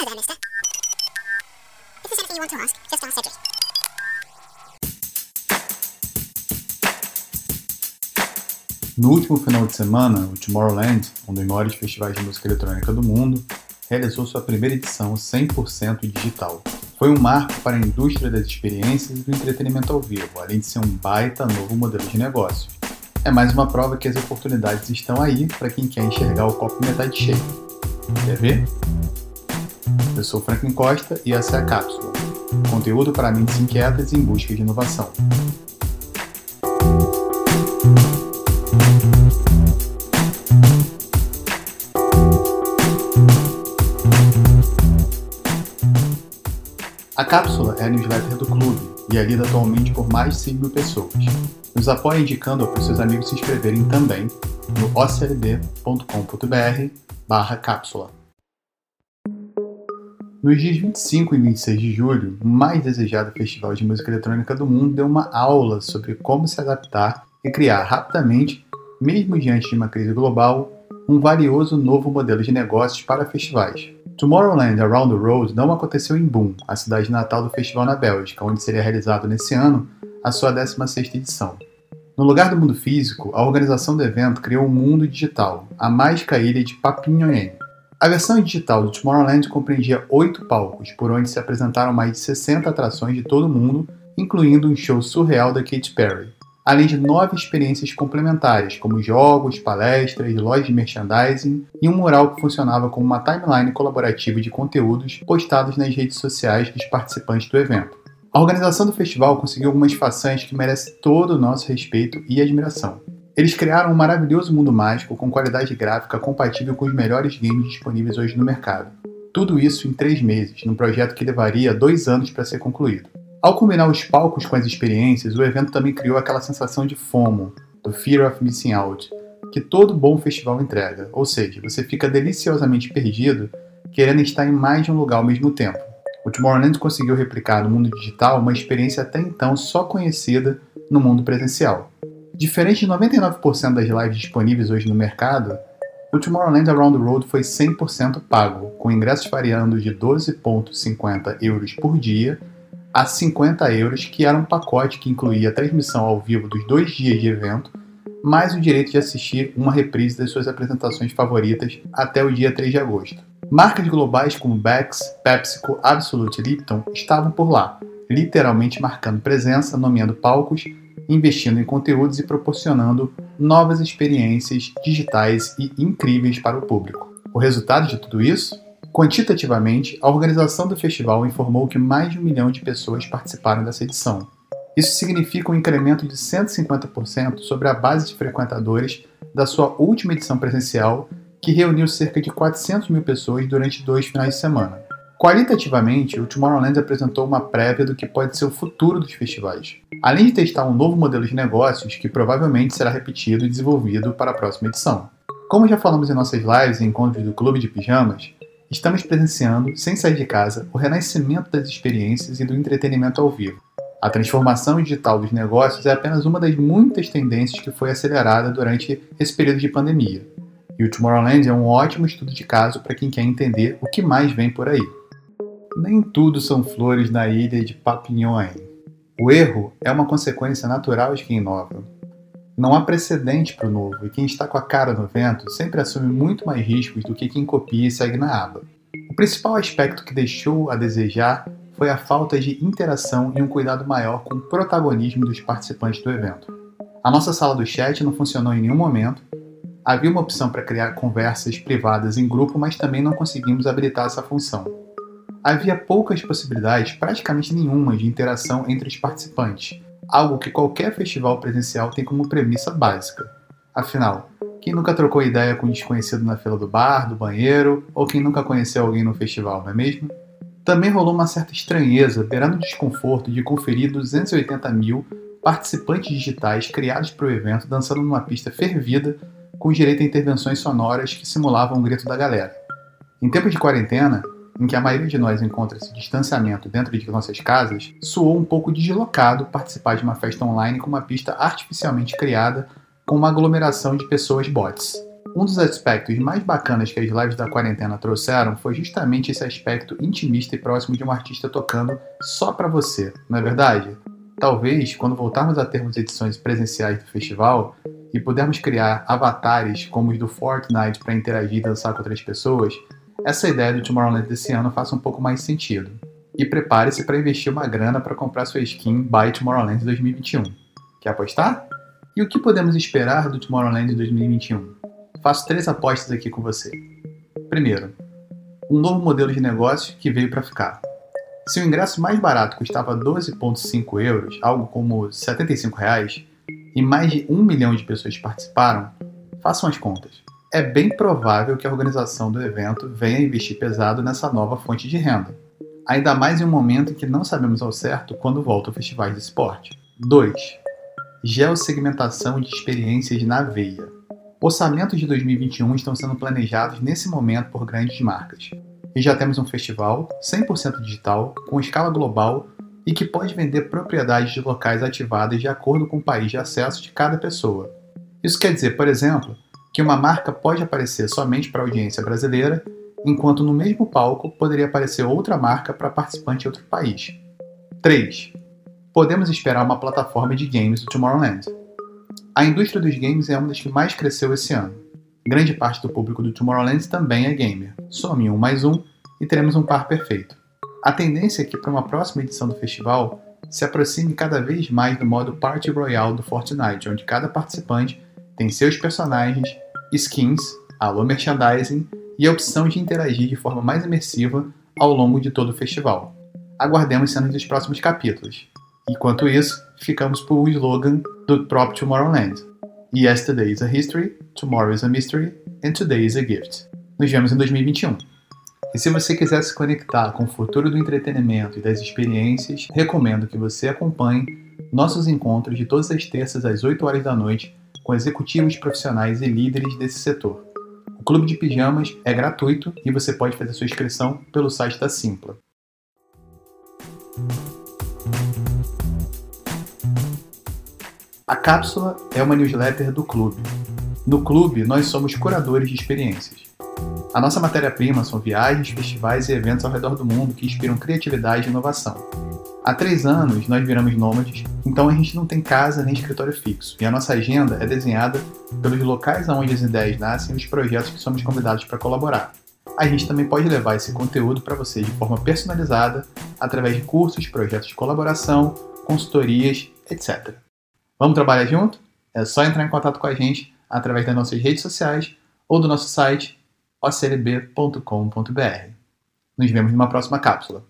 There, mister. If there's anything you want to ask, just ask Cedric. No último final de semana, o Tomorrowland, um dos maiores festivais de música eletrônica do mundo, realizou sua primeira edição 100% digital. Foi um marco para a indústria das experiências e do entretenimento ao vivo, além de ser um baita novo modelo de negócios. É mais uma prova que as oportunidades estão aí para quem quer enxergar o copo metade cheio. Quer ver? Eu sou Franklin Costa e essa é a Cápsula. Conteúdo para mentes inquietas em busca de inovação. A Cápsula é a newsletter do clube e é lida atualmente por mais de 5 mil pessoas. Nos apoie indicando para seus amigos se inscreverem também no oclb.com.br barra cápsula. Nos dias 25 e 26 de julho, o mais desejado festival de música eletrônica do mundo deu uma aula sobre como se adaptar e criar rapidamente, mesmo diante de uma crise global, um valioso novo modelo de negócios para festivais. Tomorrowland Around the World não aconteceu em Boom, a cidade natal do festival na Bélgica, onde seria realizado nesse ano a sua 16ª edição. No lugar do mundo físico, a organização do evento criou um mundo digital, a mágica ilha de Papinhoen, a versão digital do Tomorrowland compreendia oito palcos, por onde se apresentaram mais de 60 atrações de todo o mundo, incluindo um show surreal da Katy Perry, além de nove experiências complementares, como jogos, palestras, lojas de merchandising e um mural que funcionava como uma timeline colaborativa de conteúdos postados nas redes sociais dos participantes do evento. A organização do festival conseguiu algumas façanhas que merecem todo o nosso respeito e admiração. Eles criaram um maravilhoso mundo mágico com qualidade gráfica compatível com os melhores games disponíveis hoje no mercado. Tudo isso em três meses, num projeto que levaria dois anos para ser concluído. Ao combinar os palcos com as experiências, o evento também criou aquela sensação de FOMO, do Fear of Missing Out, que todo bom festival entrega, ou seja, você fica deliciosamente perdido querendo estar em mais de um lugar ao mesmo tempo. O Tomorrowland conseguiu replicar no mundo digital uma experiência até então só conhecida no mundo presencial. Diferente de 99% das lives disponíveis hoje no mercado, o Tomorrowland Around the World foi 100% pago, com ingressos variando de 12,50 euros por dia a 50 euros, que era um pacote que incluía a transmissão ao vivo dos dois dias de evento, mais o direito de assistir uma reprise das suas apresentações favoritas até o dia 3 de agosto. Marcas globais como Bex, PepsiCo, Absolute e Lipton estavam por lá, literalmente marcando presença, nomeando palcos investindo em conteúdos e proporcionando novas experiências digitais e incríveis para o público. O resultado de tudo isso? Quantitativamente, a organização do festival informou que mais de um milhão de pessoas participaram dessa edição. Isso significa um incremento de 150% sobre a base de frequentadores da sua última edição presencial, que reuniu cerca de 400 mil pessoas durante dois finais de semana. Qualitativamente, o Tomorrowland apresentou uma prévia do que pode ser o futuro dos festivais, além de testar um novo modelo de negócios que provavelmente será repetido e desenvolvido para a próxima edição. Como já falamos em nossas lives e encontros do Clube de Pijamas, estamos presenciando, sem sair de casa, o renascimento das experiências e do entretenimento ao vivo. A transformação digital dos negócios é apenas uma das muitas tendências que foi acelerada durante esse período de pandemia. E o Tomorrowland é um ótimo estudo de caso para quem quer entender o que mais vem por aí. Nem tudo são flores na ilha de Papinhoen. O erro é uma consequência natural de quem inova. Não há precedente para o novo, e quem está com a cara no vento sempre assume muito mais riscos do que quem copia e segue na aba. O principal aspecto que deixou a desejar foi a falta de interação e um cuidado maior com o protagonismo dos participantes do evento. A nossa sala do chat não funcionou em nenhum momento. Havia uma opção para criar conversas privadas em grupo, mas também não conseguimos habilitar essa função havia poucas possibilidades, praticamente nenhuma, de interação entre os participantes, algo que qualquer festival presencial tem como premissa básica. Afinal, quem nunca trocou ideia com um desconhecido na fila do bar, do banheiro, ou quem nunca conheceu alguém no festival, não é mesmo? Também rolou uma certa estranheza, beirando o desconforto de conferir 280 mil participantes digitais criados para o evento dançando numa pista fervida com direito a intervenções sonoras que simulavam o grito da galera. Em tempo de quarentena, em que a maioria de nós encontra esse distanciamento dentro de nossas casas, soou um pouco deslocado participar de uma festa online com uma pista artificialmente criada com uma aglomeração de pessoas bots. Um dos aspectos mais bacanas que as lives da quarentena trouxeram foi justamente esse aspecto intimista e próximo de um artista tocando só para você, não é verdade? Talvez, quando voltarmos a termos edições presenciais do festival e pudermos criar avatares como os do Fortnite para interagir e dançar com outras pessoas, essa ideia do Tomorrowland desse ano faça um pouco mais sentido. E prepare-se para investir uma grana para comprar sua skin by Tomorrowland 2021. Quer apostar? E o que podemos esperar do Tomorrowland 2021? Faço três apostas aqui com você. Primeiro, um novo modelo de negócio que veio para ficar. Se o ingresso mais barato custava 12,5 euros, algo como 75 reais, e mais de um milhão de pessoas participaram, façam as contas. É bem provável que a organização do evento venha investir pesado nessa nova fonte de renda, ainda mais em um momento em que não sabemos ao certo quando volta o festival de esporte. 2. Geossegmentação de experiências na veia. Orçamentos de 2021 estão sendo planejados nesse momento por grandes marcas. E já temos um festival 100% digital, com escala global e que pode vender propriedades de locais ativadas de acordo com o país de acesso de cada pessoa. Isso quer dizer, por exemplo, que uma marca pode aparecer somente para a audiência brasileira, enquanto no mesmo palco poderia aparecer outra marca para participante de outro país. 3. Podemos esperar uma plataforma de games do Tomorrowland. A indústria dos games é uma das que mais cresceu esse ano. Grande parte do público do Tomorrowland também é gamer. Some um mais um e teremos um par perfeito. A tendência é que para uma próxima edição do festival se aproxime cada vez mais do modo Party Royale do Fortnite, onde cada participante tem seus personagens, skins, alô merchandising e a opção de interagir de forma mais imersiva ao longo de todo o festival. Aguardemos cenas dos próximos capítulos. Enquanto isso, ficamos por o slogan do próprio Tomorrowland. Yesterday is a history, tomorrow is a mystery, and today is a gift. Nos vemos em 2021. E se você quiser se conectar com o futuro do entretenimento e das experiências, recomendo que você acompanhe nossos encontros de todas as terças às 8 horas da noite com executivos profissionais e líderes desse setor. O Clube de Pijamas é gratuito e você pode fazer sua inscrição pelo site da Simpla. A cápsula é uma newsletter do clube. No clube, nós somos curadores de experiências. A nossa matéria-prima são viagens, festivais e eventos ao redor do mundo que inspiram criatividade e inovação. Há três anos nós viramos nômades, então a gente não tem casa nem escritório fixo, e a nossa agenda é desenhada pelos locais onde as ideias nascem e os projetos que somos convidados para colaborar. A gente também pode levar esse conteúdo para você de forma personalizada, através de cursos, projetos de colaboração, consultorias, etc. Vamos trabalhar junto? É só entrar em contato com a gente através das nossas redes sociais ou do nosso site oclb.com.br. Nos vemos numa próxima cápsula.